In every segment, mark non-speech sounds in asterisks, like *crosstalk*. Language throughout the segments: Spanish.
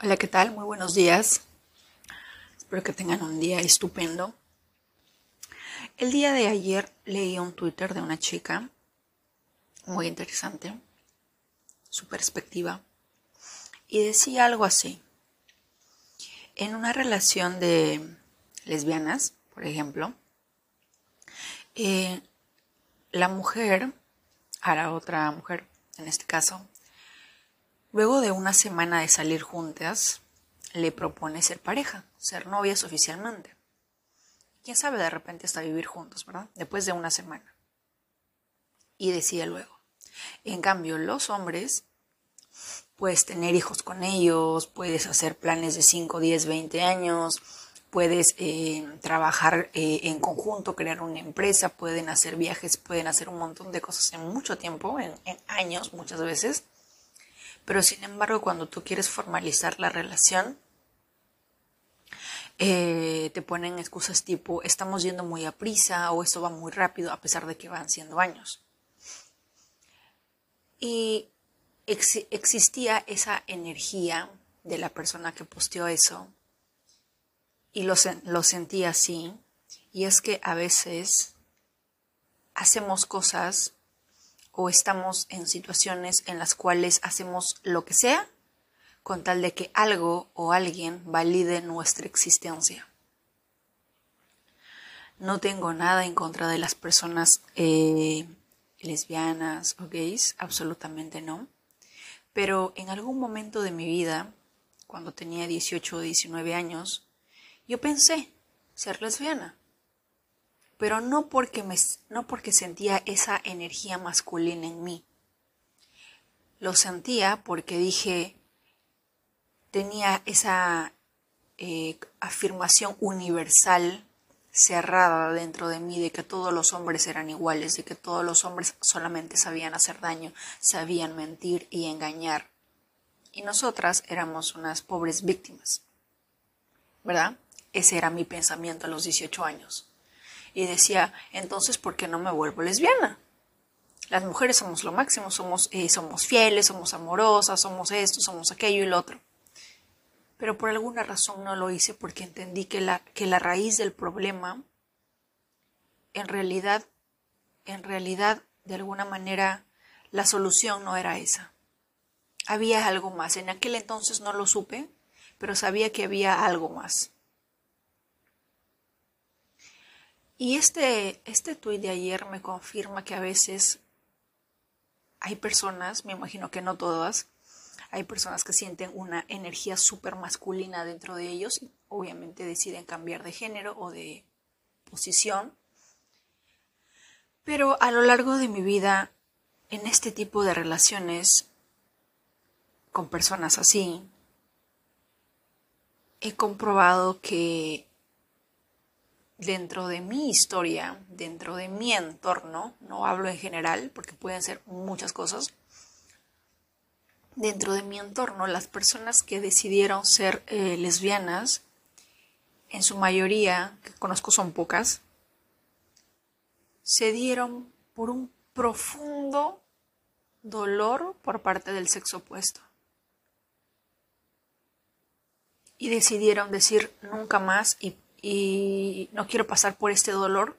Hola, ¿qué tal? Muy buenos días. Espero que tengan un día estupendo. El día de ayer leí un Twitter de una chica muy interesante, su perspectiva, y decía algo así. En una relación de lesbianas, por ejemplo, eh, la mujer la otra mujer, en este caso, Luego de una semana de salir juntas, le propone ser pareja, ser novias oficialmente. Quién sabe, de repente hasta vivir juntos, ¿verdad? Después de una semana. Y decía luego. En cambio, los hombres, puedes tener hijos con ellos, puedes hacer planes de 5, 10, 20 años, puedes eh, trabajar eh, en conjunto, crear una empresa, pueden hacer viajes, pueden hacer un montón de cosas en mucho tiempo, en años muchas veces pero sin embargo, cuando tú quieres formalizar la relación, eh, te ponen excusas tipo estamos yendo muy a prisa o esto va muy rápido a pesar de que van siendo años. Y existía esa energía de la persona que posteó eso y lo, lo sentí así. Y es que a veces hacemos cosas o estamos en situaciones en las cuales hacemos lo que sea con tal de que algo o alguien valide nuestra existencia. No tengo nada en contra de las personas eh, lesbianas o gays, absolutamente no. Pero en algún momento de mi vida, cuando tenía 18 o 19 años, yo pensé ser lesbiana pero no porque, me, no porque sentía esa energía masculina en mí. Lo sentía porque dije, tenía esa eh, afirmación universal cerrada dentro de mí de que todos los hombres eran iguales, de que todos los hombres solamente sabían hacer daño, sabían mentir y engañar. Y nosotras éramos unas pobres víctimas. ¿Verdad? Ese era mi pensamiento a los 18 años y decía, entonces, ¿por qué no me vuelvo lesbiana? Las mujeres somos lo máximo, somos, eh, somos fieles, somos amorosas, somos esto, somos aquello y lo otro. Pero por alguna razón no lo hice porque entendí que la, que la raíz del problema, en realidad, en realidad, de alguna manera, la solución no era esa. Había algo más. En aquel entonces no lo supe, pero sabía que había algo más. Y este, este tuit de ayer me confirma que a veces hay personas, me imagino que no todas, hay personas que sienten una energía súper masculina dentro de ellos y obviamente deciden cambiar de género o de posición. Pero a lo largo de mi vida, en este tipo de relaciones con personas así, he comprobado que dentro de mi historia, dentro de mi entorno, no hablo en general porque pueden ser muchas cosas, dentro de mi entorno las personas que decidieron ser eh, lesbianas, en su mayoría, que conozco son pocas, se dieron por un profundo dolor por parte del sexo opuesto. Y decidieron decir nunca más y y no quiero pasar por este dolor,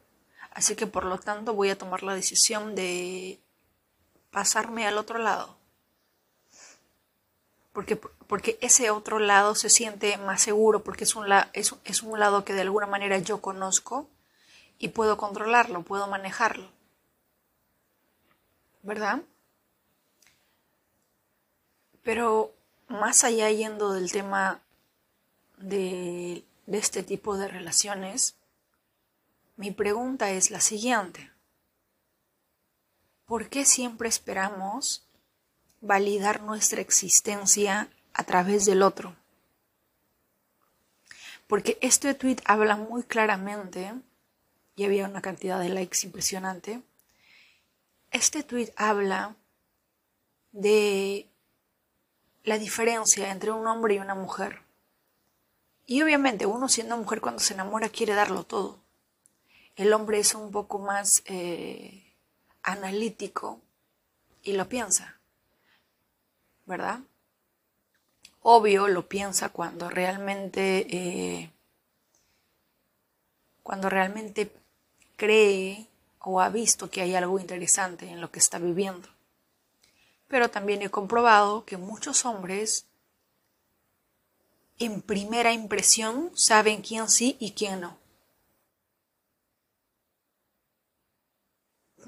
así que por lo tanto voy a tomar la decisión de pasarme al otro lado. Porque, porque ese otro lado se siente más seguro, porque es un, es, es un lado que de alguna manera yo conozco y puedo controlarlo, puedo manejarlo. ¿Verdad? Pero más allá yendo del tema de de este tipo de relaciones, mi pregunta es la siguiente. ¿Por qué siempre esperamos validar nuestra existencia a través del otro? Porque este tweet habla muy claramente, y había una cantidad de likes impresionante, este tweet habla de la diferencia entre un hombre y una mujer. Y obviamente uno siendo mujer cuando se enamora quiere darlo todo. El hombre es un poco más eh, analítico y lo piensa, ¿verdad? obvio lo piensa cuando realmente eh, cuando realmente cree o ha visto que hay algo interesante en lo que está viviendo. Pero también he comprobado que muchos hombres en primera impresión saben quién sí y quién no.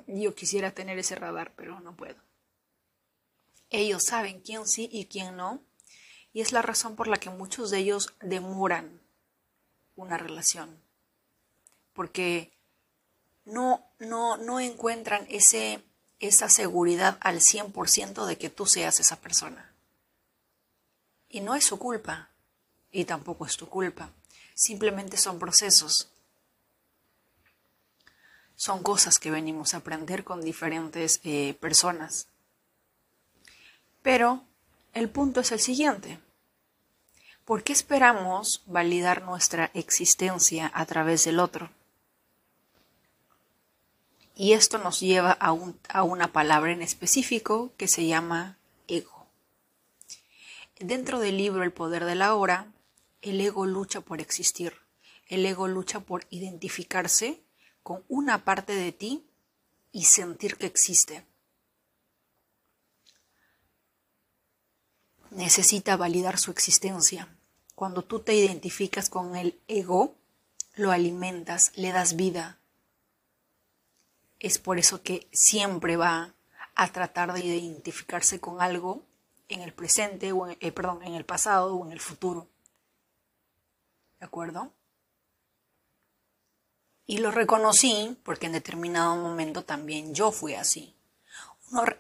Yo quisiera tener ese radar, pero no puedo. Ellos saben quién sí y quién no, y es la razón por la que muchos de ellos demoran una relación, porque no, no, no encuentran ese, esa seguridad al 100% de que tú seas esa persona. Y no es su culpa, y tampoco es tu culpa, simplemente son procesos son cosas que venimos a aprender con diferentes eh, personas. Pero el punto es el siguiente. ¿Por qué esperamos validar nuestra existencia a través del otro? Y esto nos lleva a, a una palabra en específico que se llama ego. Dentro del libro El poder de la hora, el ego lucha por existir. El ego lucha por identificarse con una parte de ti y sentir que existe. Necesita validar su existencia. Cuando tú te identificas con el ego, lo alimentas, le das vida. Es por eso que siempre va a tratar de identificarse con algo en el presente, o en, eh, perdón, en el pasado o en el futuro. ¿De acuerdo? Y lo reconocí porque en determinado momento también yo fui así.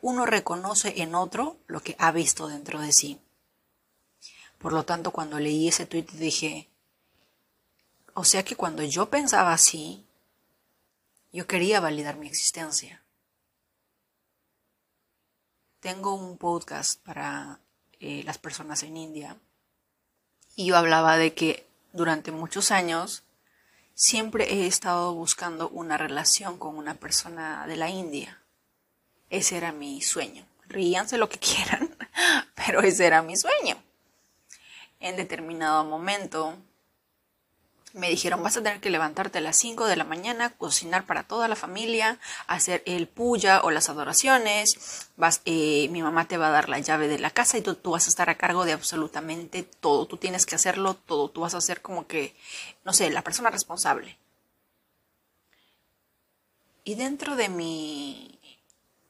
Uno, reconoce en otro lo que ha visto dentro de sí. Por lo tanto, cuando leí ese tweet dije, o sea que cuando yo pensaba así, yo quería validar mi existencia. Tengo un podcast para eh, las personas en India y yo hablaba de que durante muchos años Siempre he estado buscando una relación con una persona de la India. Ese era mi sueño. Ríanse lo que *laughs* quieran, pero ese era mi sueño. En determinado momento me dijeron, vas a tener que levantarte a las 5 de la mañana, cocinar para toda la familia, hacer el puya o las adoraciones, vas, eh, mi mamá te va a dar la llave de la casa y tú, tú, vas a estar a cargo de absolutamente todo, tú tienes que hacerlo todo, tú vas a ser como que, no sé, la persona responsable. Y dentro de mi,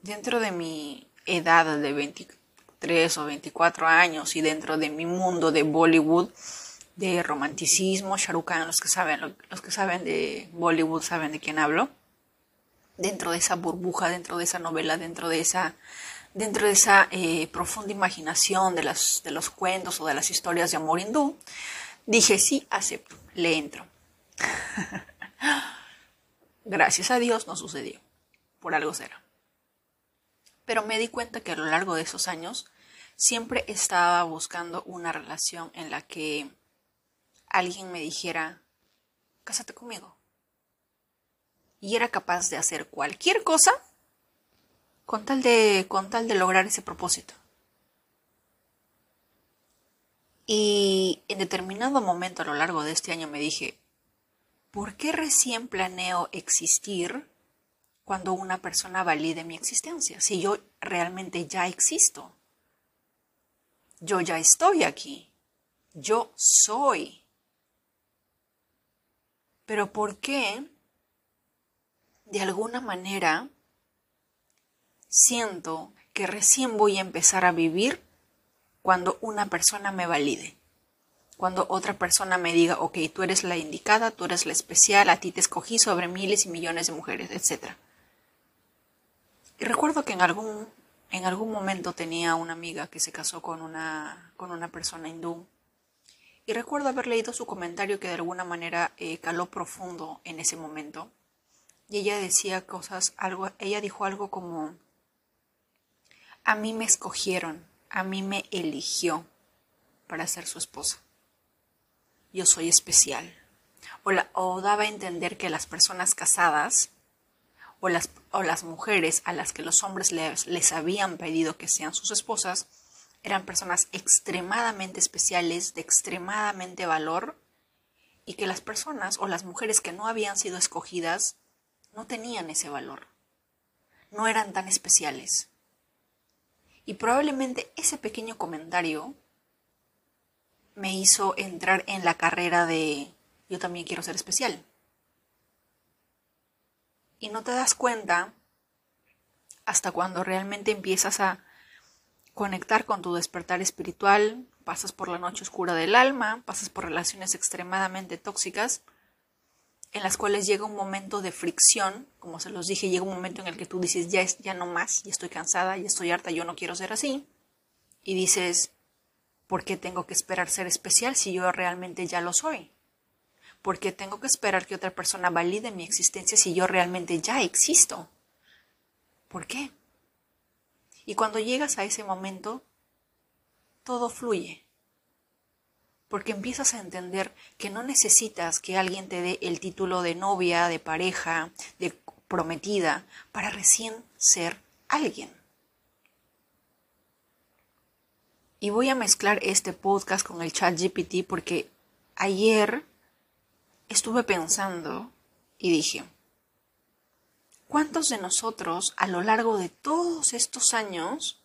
dentro de mi edad de 23 o 24 años y dentro de mi mundo de Bollywood, de romanticismo, Shahrukh los que saben, los que saben de Bollywood saben de quién hablo. Dentro de esa burbuja, dentro de esa novela, dentro de esa, dentro de esa eh, profunda imaginación de, las, de los cuentos o de las historias de amor hindú, dije sí, acepto, le entro. *laughs* Gracias a Dios no sucedió, por algo será. Pero me di cuenta que a lo largo de esos años siempre estaba buscando una relación en la que alguien me dijera, cásate conmigo. Y era capaz de hacer cualquier cosa con tal de, con tal de lograr ese propósito. Y en determinado momento a lo largo de este año me dije, ¿por qué recién planeo existir cuando una persona valide mi existencia? Si yo realmente ya existo. Yo ya estoy aquí. Yo soy. Pero ¿por qué de alguna manera siento que recién voy a empezar a vivir cuando una persona me valide? Cuando otra persona me diga, ok, tú eres la indicada, tú eres la especial, a ti te escogí sobre miles y millones de mujeres, etc. Y recuerdo que en algún, en algún momento tenía una amiga que se casó con una, con una persona hindú y recuerdo haber leído su comentario que de alguna manera eh, caló profundo en ese momento. Y ella decía cosas, algo, ella dijo algo como, a mí me escogieron, a mí me eligió para ser su esposa. Yo soy especial. O, daba a entender que las personas casadas o las, o las mujeres a las que los hombres les, les habían pedido que sean sus esposas eran personas extremadamente especiales, de extremadamente valor, y que las personas o las mujeres que no habían sido escogidas no tenían ese valor, no eran tan especiales. Y probablemente ese pequeño comentario me hizo entrar en la carrera de yo también quiero ser especial. Y no te das cuenta hasta cuando realmente empiezas a conectar con tu despertar espiritual, pasas por la noche oscura del alma, pasas por relaciones extremadamente tóxicas, en las cuales llega un momento de fricción, como se los dije, llega un momento en el que tú dices, ya, es, ya no más, ya estoy cansada, ya estoy harta, yo no quiero ser así, y dices, ¿por qué tengo que esperar ser especial si yo realmente ya lo soy? ¿Por qué tengo que esperar que otra persona valide mi existencia si yo realmente ya existo? ¿Por qué? Y cuando llegas a ese momento, todo fluye. Porque empiezas a entender que no necesitas que alguien te dé el título de novia, de pareja, de prometida, para recién ser alguien. Y voy a mezclar este podcast con el chat GPT porque ayer estuve pensando y dije, ¿cuántos de nosotros a lo largo de todos estos años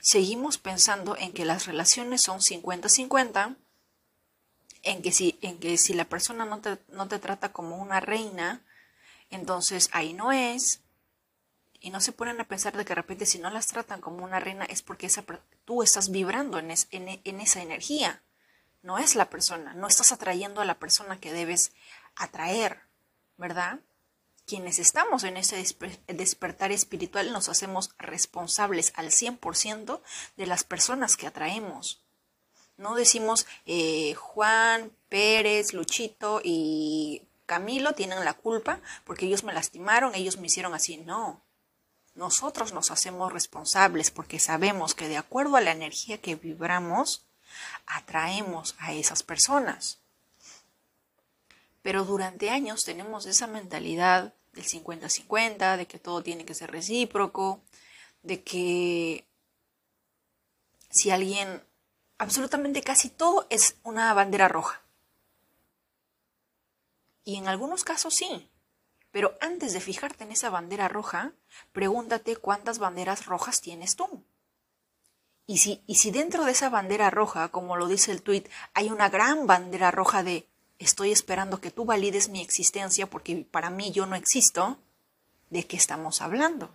seguimos pensando en que las relaciones son 50-50, en, que si, en que si la persona no te, no te trata como una reina, entonces ahí no es, y no se ponen a pensar de que de repente si no las tratan como una reina es porque esa, tú estás vibrando en, en, en, esa energía. No es la persona, no estás atrayendo a la persona que debes atraer, ¿verdad? Quienes estamos en ese despertar espiritual nos hacemos responsables al 100% de las personas que atraemos. No decimos eh, Juan, Pérez, Luchito y Camilo tienen la culpa porque ellos me lastimaron, ellos me hicieron así. No. Nosotros nos hacemos responsables porque sabemos que de acuerdo a la energía que vibramos, atraemos a esas personas. Pero durante años tenemos esa mentalidad del 50-50, de que todo tiene que ser recíproco, de que si alguien, absolutamente casi todo es una bandera roja. Y en algunos casos sí, pero antes de fijarte en esa bandera roja, pregúntate cuántas banderas rojas tienes tú. Y si, y si dentro de esa bandera roja, como lo dice el tuit, hay una gran bandera roja de estoy esperando que tú valides mi existencia porque para mí yo no existo, ¿de qué estamos hablando?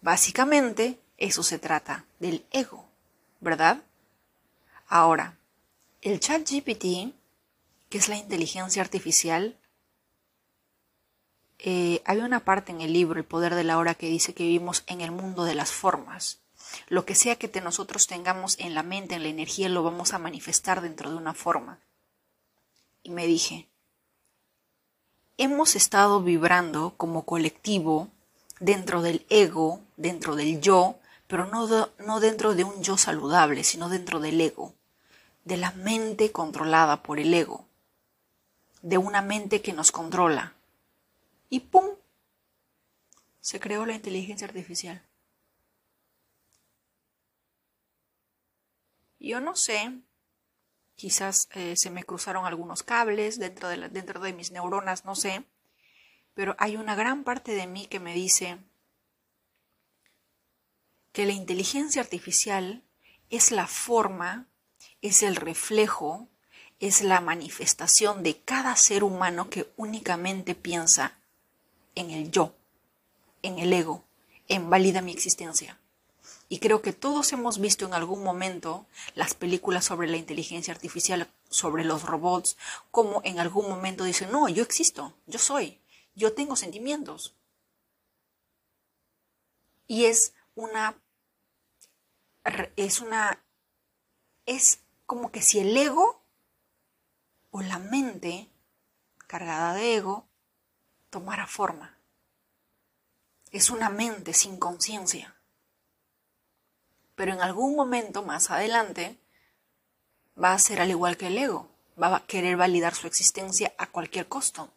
Básicamente, eso se trata del ego, ¿verdad? Ahora, el chat GPT, que es la inteligencia artificial, eh, hay una parte en el libro, El Poder de la Hora, que dice que vivimos en el mundo de las formas. Lo que sea que nosotros tengamos en la mente, en la energía, lo vamos a manifestar dentro de una forma y me dije, hemos estado vibrando como colectivo dentro del ego, dentro del yo, pero no, no dentro de un yo saludable, sino dentro del ego, de la mente controlada por el ego, de una mente que nos controla. Y ¡pum! Se creó la inteligencia artificial. Yo no sé quizás eh, se me cruzaron algunos cables dentro de, dentro de mis neuronas, no sé, pero hay una gran parte de mí que me dice que la inteligencia artificial es la forma, es el reflejo, es la manifestación de cada ser humano que únicamente piensa en el yo, en el ego, en válida mi existencia. Y creo que todos hemos visto en algún momento las películas sobre la inteligencia artificial, sobre los robots, como en algún momento dicen, no, yo existo, yo soy, yo tengo sentimientos. Y es una, es una, es como que si el ego o la mente cargada de ego tomara forma. Es una mente sin conciencia pero en algún momento más adelante va a ser al igual que el ego, va a querer validar su existencia a cualquier costo.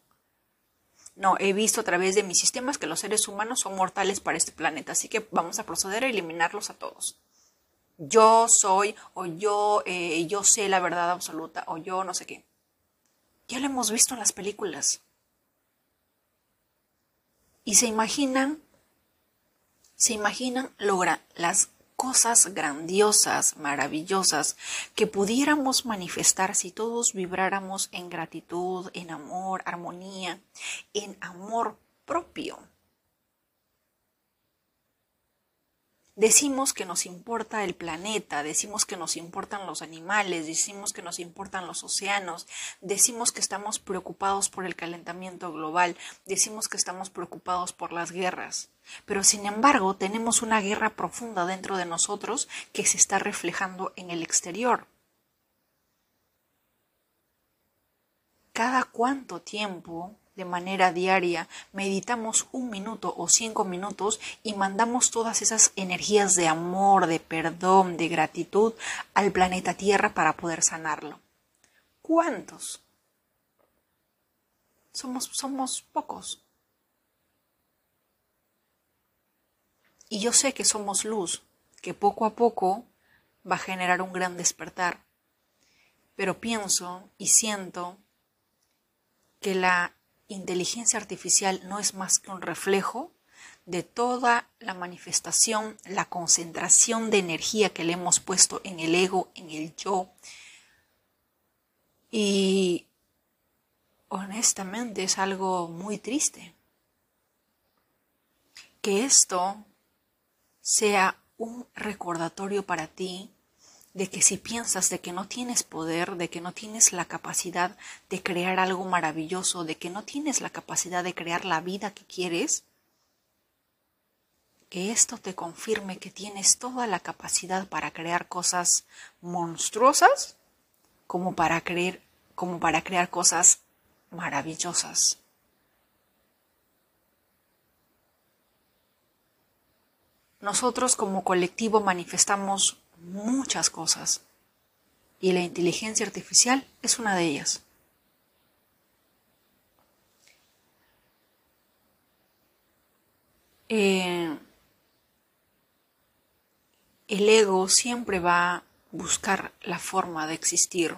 No, he visto a través de mis sistemas que los seres humanos son mortales para este planeta, así que vamos a proceder a eliminarlos a todos. yo soy o yo, eh, yo sé la verdad absoluta o yo no sé qué. Ya lo hemos visto en las películas. Y se imaginan, se imaginan lograr las cosas grandiosas, maravillosas que pudiéramos manifestar si todos vibráramos en gratitud, en amor, armonía, en amor propio. Decimos que nos importa el planeta, decimos que nos importan los animales, decimos que nos importan los océanos, decimos que estamos preocupados por el calentamiento global, decimos que estamos preocupados por las guerras. Pero sin embargo tenemos una guerra profunda dentro de nosotros que se está reflejando en el exterior. ¿Cada cuánto tiempo de manera diaria, meditamos un minuto o cinco minutos y mandamos todas esas energías de amor, de perdón, de gratitud al planeta Tierra para poder sanarlo. ¿Cuántos? Somos, somos pocos. Y yo sé que somos luz, que poco a poco va a generar un gran despertar. Pero pienso y siento que la inteligencia artificial no es más que un reflejo de toda la manifestación, la concentración de energía que le hemos puesto en el ego, en el yo. Y honestamente es algo muy triste. Que esto sea un recordatorio para ti de que si piensas de que no tienes poder, de que no tienes la capacidad de crear algo maravilloso, de que no tienes la capacidad de crear la vida que quieres, que esto te confirme que tienes toda la capacidad para crear cosas monstruosas como para creer como para crear cosas maravillosas. Nosotros como colectivo manifestamos muchas cosas y la inteligencia artificial es una de ellas. Eh, el ego siempre va a buscar la forma de existir.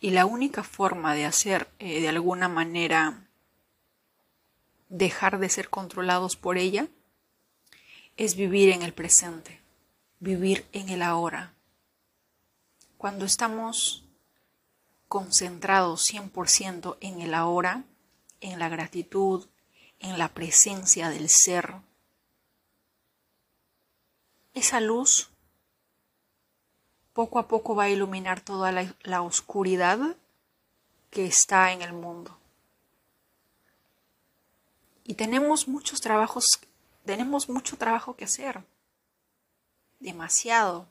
Y la única forma de hacer eh, de alguna manera dejar de ser controlados por ella es vivir en el presente, vivir en el ahora. Cuando estamos concentrados 100% en el ahora, en la gratitud, en la presencia del ser, esa luz poco a poco va a iluminar toda la, la oscuridad que está en el mundo. Y tenemos muchos trabajos tenemos mucho trabajo que hacer. Demasiado.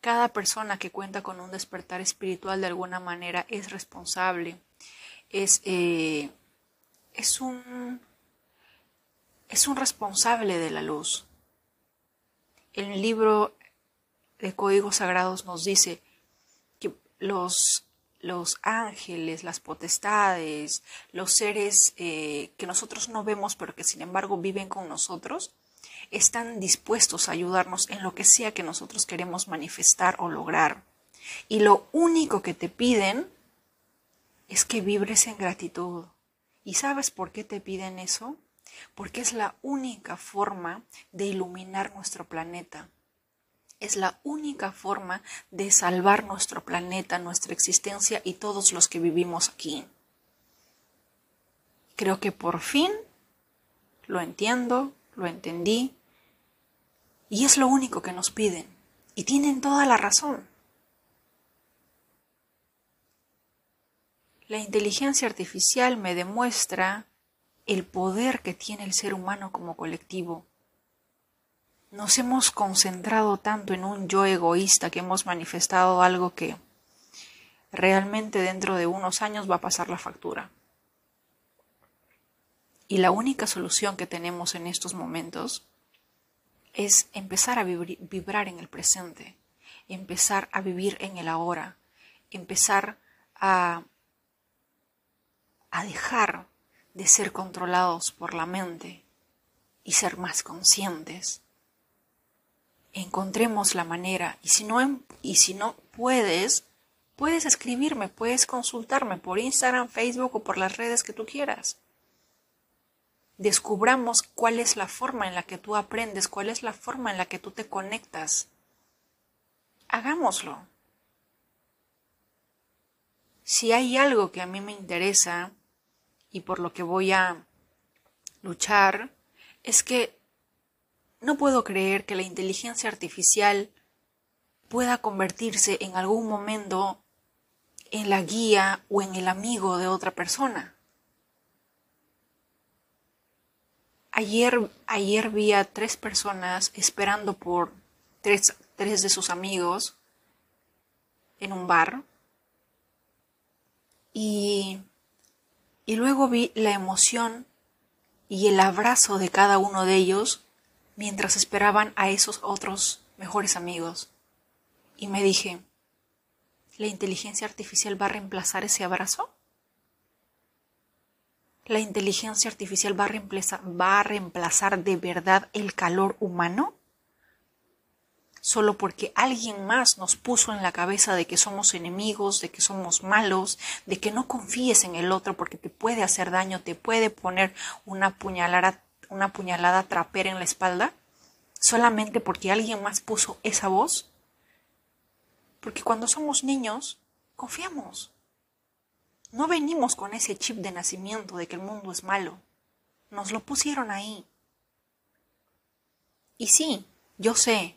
Cada persona que cuenta con un despertar espiritual de alguna manera es responsable. Es, eh, es, un, es un responsable de la luz. El libro de Códigos Sagrados nos dice que los los ángeles, las potestades, los seres eh, que nosotros no vemos pero que sin embargo viven con nosotros, están dispuestos a ayudarnos en lo que sea que nosotros queremos manifestar o lograr. Y lo único que te piden es que vibres en gratitud. ¿Y sabes por qué te piden eso? Porque es la única forma de iluminar nuestro planeta es la única forma de salvar nuestro planeta, nuestra existencia y todos los que vivimos aquí. Creo que por fin lo entiendo, lo entendí, y es lo único que nos piden, y tienen toda la razón. La inteligencia artificial me demuestra el poder que tiene el ser humano como colectivo nos hemos concentrado tanto en un yo egoísta que hemos manifestado algo que realmente dentro de unos años va a pasar la factura. Y la única solución que tenemos en estos momentos es empezar a vibrar en el presente, empezar a vivir en el ahora, empezar a, a dejar de ser controlados por la mente y ser más conscientes. Encontremos la manera y si no, y si no puedes, puedes escribirme, puedes consultarme por Instagram, Facebook o por las redes que tú quieras. Descubramos cuál es la forma en la que tú aprendes, cuál es la forma en la que tú te conectas. Hagámoslo. Si hay algo que a mí me interesa y por lo que voy a luchar, es que no puedo creer que la inteligencia artificial pueda convertirse en algún momento en la guía o en el amigo de otra persona. Ayer, ayer vi a tres personas esperando por tres, tres de sus amigos en un bar y, y luego vi la emoción y el abrazo de cada uno de ellos mientras esperaban a esos otros mejores amigos. Y me dije, ¿la inteligencia artificial va a reemplazar ese abrazo? ¿La inteligencia artificial va a reemplazar, va a reemplazar de verdad el calor humano? solo porque alguien más nos puso en la cabeza de que somos enemigos, de que somos malos, de que no confíes en el otro porque te puede hacer daño, te puede poner una puñalada, una puñalada trapera en la espalda, solamente porque alguien más puso esa voz. Porque cuando somos niños, confiamos. No venimos con ese chip de nacimiento de que el mundo es malo. Nos lo pusieron ahí. Y sí, yo sé,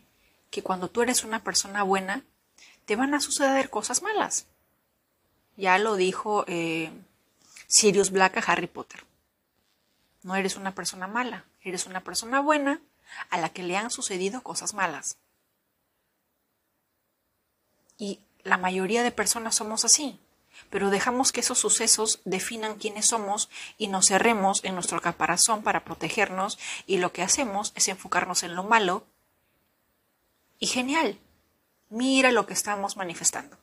que cuando tú eres una persona buena, te van a suceder cosas malas. Ya lo dijo eh, Sirius Black a Harry Potter. No eres una persona mala, eres una persona buena a la que le han sucedido cosas malas. Y la mayoría de personas somos así, pero dejamos que esos sucesos definan quiénes somos y nos cerremos en nuestro caparazón para protegernos y lo que hacemos es enfocarnos en lo malo y genial, mira lo que estamos manifestando.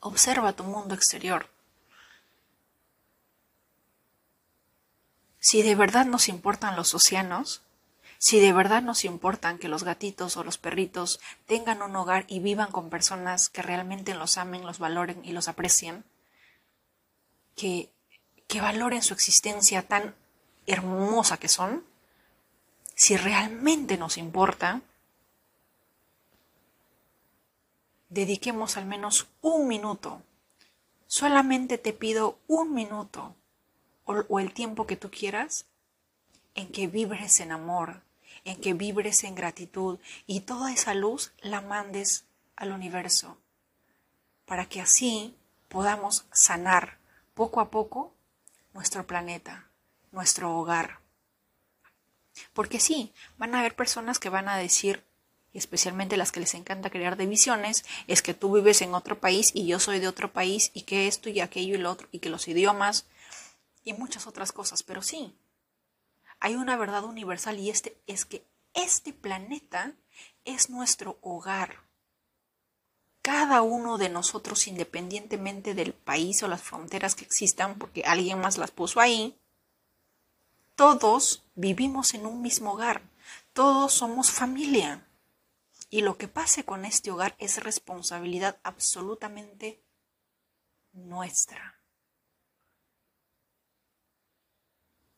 Observa tu mundo exterior. Si de verdad nos importan los océanos, si de verdad nos importan que los gatitos o los perritos tengan un hogar y vivan con personas que realmente los amen, los valoren y los aprecien, que, que valoren su existencia tan hermosa que son, si realmente nos importa, dediquemos al menos un minuto. Solamente te pido un minuto o, el tiempo que tú quieras en que vibres en amor, en que vibres en gratitud y toda esa luz la mandes al universo para que así podamos sanar poco a poco nuestro planeta, nuestro hogar. Porque sí, van a haber personas que van a decir, y especialmente las que les encanta crear divisiones, es que tú vives en otro país y yo soy de otro país y que esto y aquello y lo otro y que los idiomas y muchas otras cosas. Pero sí, hay una verdad universal y este es que este planeta es nuestro hogar. Cada uno de nosotros, independientemente del país o las fronteras que existan, porque alguien más las puso ahí, todos vivimos en un mismo hogar, todos somos familia. Y lo que pase con este hogar es responsabilidad absolutamente nuestra.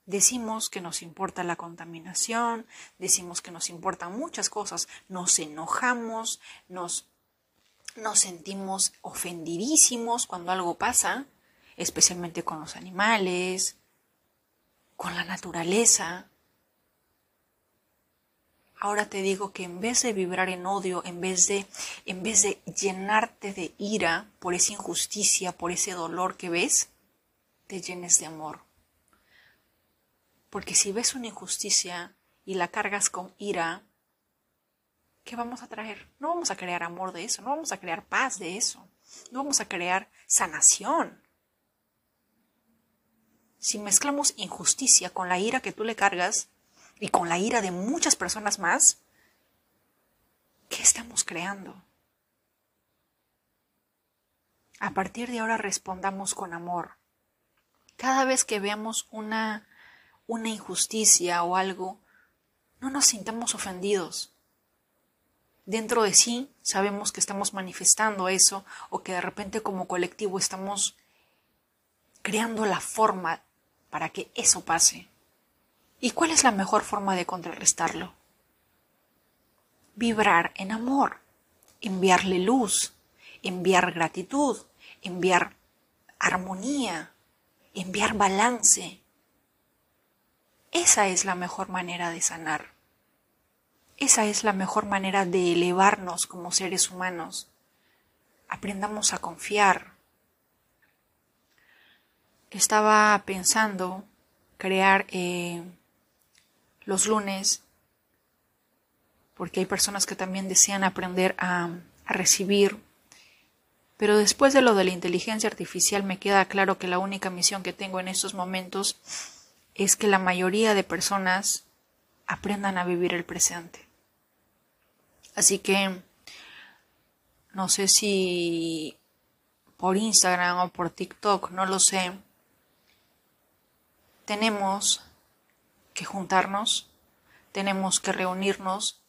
Decimos que nos importa la contaminación, decimos que nos importan muchas cosas, nos enojamos, nos, nos sentimos ofendidísimos cuando algo pasa, especialmente con los animales, con la naturaleza, Ahora te digo que en vez de vibrar en odio, en vez de, en vez de llenarte de ira por esa injusticia, por ese dolor que ves, te llenes de amor. Porque si ves una injusticia y la cargas con ira, ¿qué vamos a traer? No vamos a crear amor de eso, no vamos a crear paz de eso, no vamos a crear sanación. Si mezclamos injusticia con la ira que tú le cargas, y con la ira de muchas personas más, ¿qué estamos creando? A partir de ahora respondamos con amor. Cada vez que veamos una, una injusticia o algo, no nos sintamos ofendidos. Dentro de sí sabemos que estamos manifestando eso o que de repente como colectivo estamos creando la forma para que eso pase. ¿Y cuál es la mejor forma de contrarrestarlo? Vibrar en amor, enviarle luz, enviar gratitud, enviar armonía, enviar balance. Esa es la mejor manera de sanar. Esa es la mejor manera de elevarnos como seres humanos. Aprendamos a confiar. Estaba pensando crear eh, los lunes porque hay personas que también desean aprender a, a recibir. Pero después de lo de la inteligencia artificial me queda claro que la única misión que tengo en estos momentos es que la mayoría de personas aprendan a vivir el presente. Así que no sé si por Instagram o por TikTok, no lo sé, tenemos que juntarnos, tenemos que reunirnos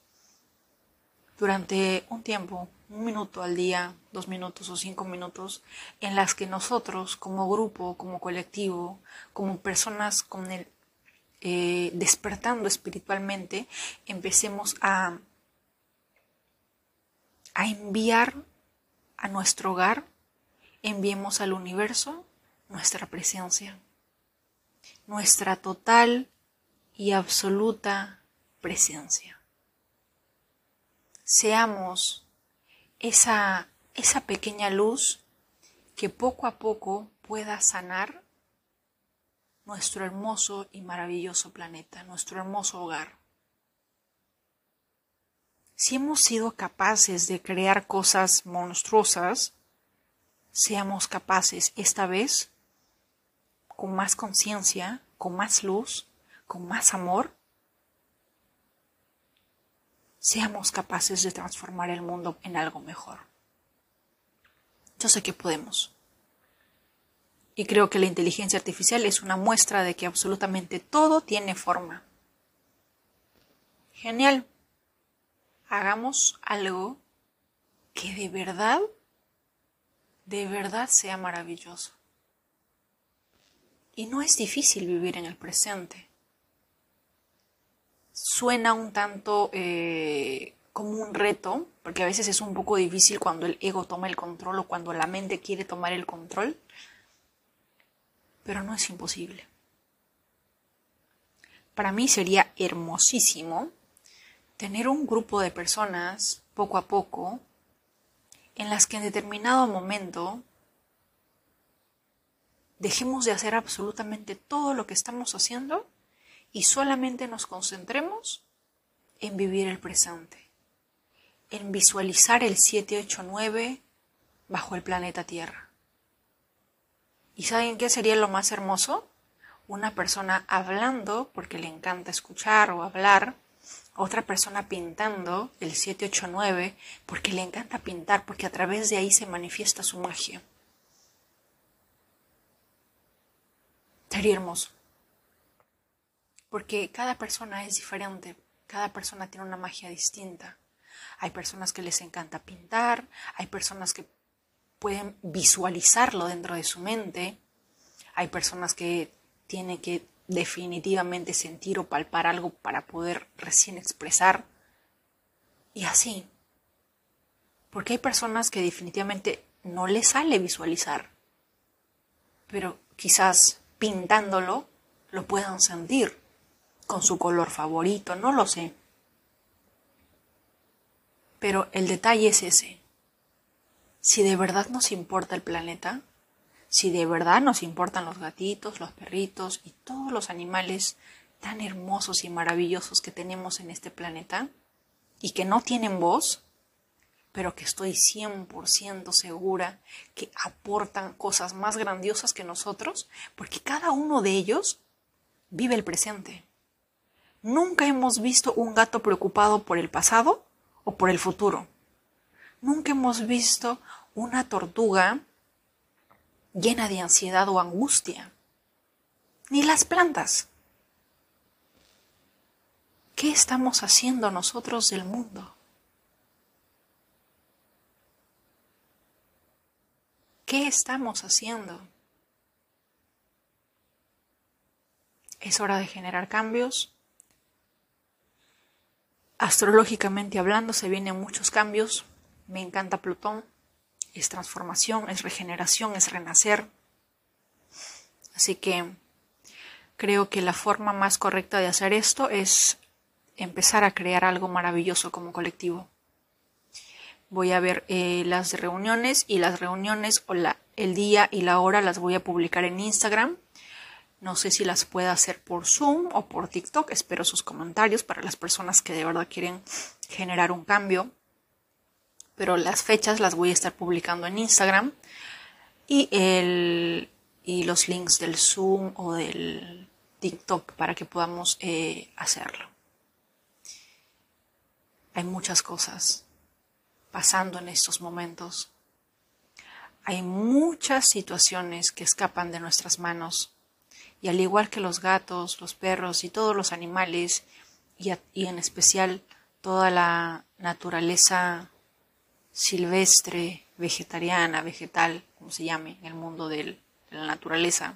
durante un tiempo, un minuto al día, dos minutos o cinco minutos, en las que nosotros como grupo, como colectivo, como personas con el eh, despertando espiritualmente, empecemos a a enviar a nuestro hogar, enviemos al universo nuestra presencia, nuestra total y absoluta presencia. Seamos esa, esa pequeña luz que poco a poco pueda sanar nuestro hermoso y maravilloso planeta, nuestro hermoso hogar. Si hemos sido capaces de crear cosas monstruosas, seamos capaces esta vez, con más conciencia, con más luz, con más amor, seamos capaces de transformar el mundo en algo mejor. Yo sé que podemos. Y creo que la inteligencia artificial es una muestra de que absolutamente todo tiene forma. Genial hagamos algo que de verdad, de verdad sea maravilloso. Y no es difícil vivir en el presente. Suena un tanto eh, como un reto, porque a veces es un poco difícil cuando el ego toma el control o cuando la mente quiere tomar el control, pero no es imposible. Para mí sería hermosísimo tener un grupo de personas poco a poco en las que en determinado momento dejemos de hacer absolutamente todo lo que estamos haciendo y solamente nos concentremos en vivir el presente, en visualizar el 789 bajo el planeta Tierra. ¿Y saben qué sería lo más hermoso? Una persona hablando, porque le encanta escuchar o hablar, otra persona pintando el 789 porque le encanta pintar, porque a través de ahí se manifiesta su magia. Sería hermoso. Porque cada persona es diferente, cada persona tiene una magia distinta. Hay personas que les encanta pintar, hay personas que pueden visualizarlo dentro de su mente, hay personas que tienen que definitivamente sentir o palpar algo para poder recién expresar. Y así. Porque hay personas que definitivamente no les sale visualizar. Pero quizás pintándolo lo puedan sentir con su color favorito, no lo sé. Pero el detalle es ese. Si de verdad nos importa el planeta, si de verdad nos importan los gatitos, los perritos y todos los animales tan hermosos y maravillosos que tenemos en este planeta y que no tienen voz, pero que estoy 100% segura que aportan cosas más grandiosas que nosotros, porque cada uno de ellos vive el presente. Nunca hemos visto un gato preocupado por el pasado o por el futuro. Nunca hemos visto una tortuga llena de ansiedad o angustia. Ni las plantas. ¿Qué estamos haciendo nosotros del mundo? ¿Qué estamos haciendo? Es hora de generar cambios. Astrológicamente hablando, se vienen muchos cambios. Me encanta Plutón. Es transformación, es regeneración, es renacer. Así que creo que la forma más correcta de hacer esto es empezar a crear algo maravilloso como colectivo. Voy a ver eh, las reuniones y las reuniones o la, el día y la hora las voy a publicar en Instagram. No sé si las pueda hacer por Zoom o por TikTok. Espero sus comentarios para las personas que de verdad quieren generar un cambio. Pero las fechas las voy a estar publicando en Instagram. Y, el, y los links del Zoom o del TikTok para que podamos eh, hacerlo. Hay muchas cosas pasando en estos momentos. Hay muchas situaciones que escapan de nuestras manos y al igual que los gatos, los perros y todos los animales y, en especial toda la naturaleza silvestre, vegetariana, vegetal, como se llame, en el mundo de la naturaleza,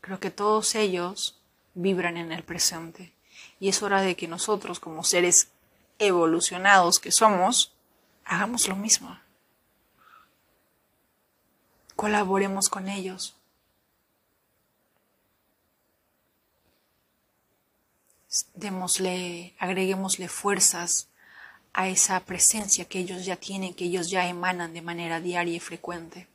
creo que todos ellos vibran en el presente y es hora de que nosotros como seres evolucionados que somos, hagamos lo mismo. Colaboremos con ellos. Démosle, agreguémosle fuerzas a esa presencia que ellos ya tienen, que ellos ya emanan de manera diaria y frecuente.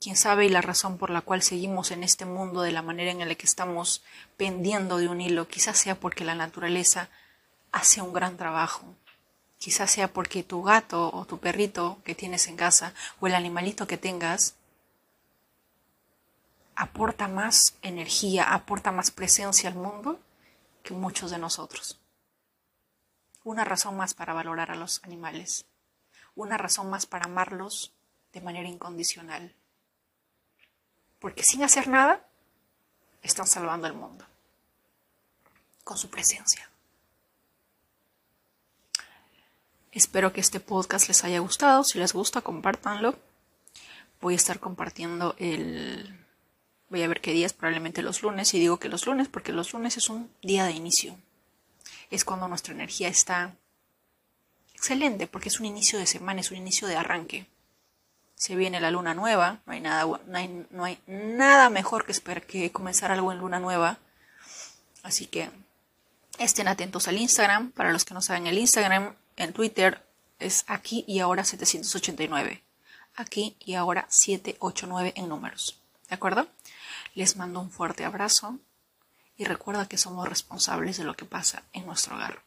Quién sabe y la razón por la cual seguimos en este mundo de la manera en la que estamos pendiendo de un hilo, quizás sea porque la naturaleza hace un gran trabajo. Quizás sea porque tu gato o tu perrito que tienes en casa o el animalito que tengas aporta más energía, aporta más presencia al mundo que muchos de nosotros. Una razón más para valorar a los animales. Una razón más para amarlos de manera incondicional porque sin hacer nada están salvando el mundo con su presencia. Espero que este podcast les haya gustado. Si les gusta, compártanlo. Voy a estar compartiendo el... Voy a ver qué días, probablemente los lunes. Y digo que los lunes porque los lunes es un día de inicio. Es cuando nuestra energía está excelente porque es un inicio de semana, es un inicio de arranque se viene la luna nueva, no hay nada, no hay, nada mejor que, esperar que comenzar algo en luna nueva. Así que estén atentos al Instagram. Para los que no saben, el Instagram en Twitter es aquí y ahora 789. Aquí y ahora 789 en números. ¿De acuerdo? Les mando un fuerte abrazo y recuerda que somos responsables de lo que pasa en nuestro hogar.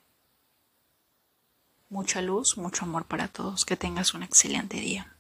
Mucha luz, mucho amor para todos. Que tengas un excelente día.